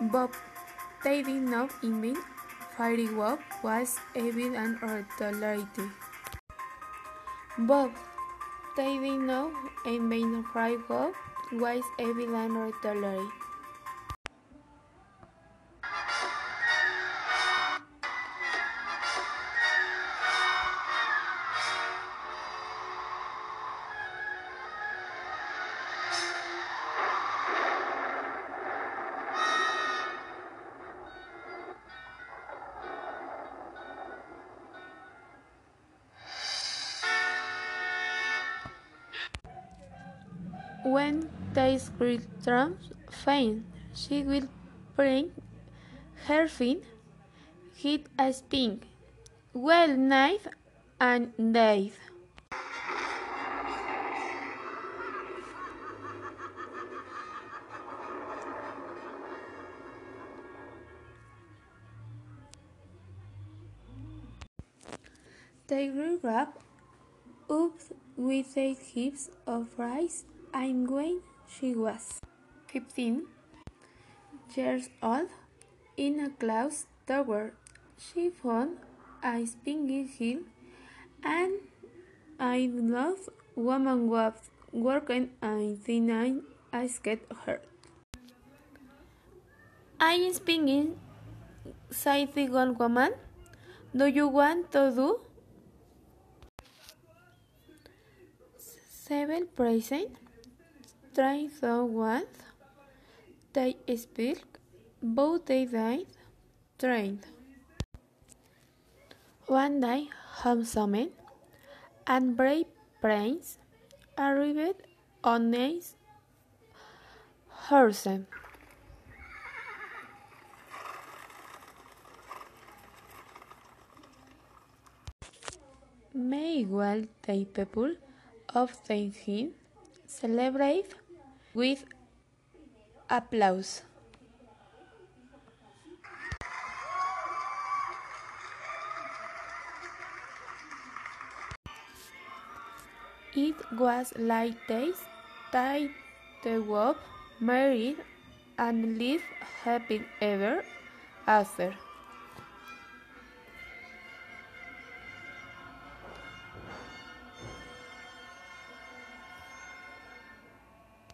Bob, they did not invent fireworks was evil and tolerity. Bob, they did not invent fireworks was evil and tolerity. When the squirrel trumps faint, she will bring her fin, hit a spring, well knife and death. They grew up, with eight heaps of rice and when she was fifteen years old, in a close tower, she found a spinning hill, and I love woman was working and then I asked her. I am spinning, said the old woman. Do you want to do? Seven present tried the what they speak, both they died trained. One day, homesome and brave prince arrived on a horse. May well the people of the celebrate with applause. It was like this that the wolf married and lived happy ever after.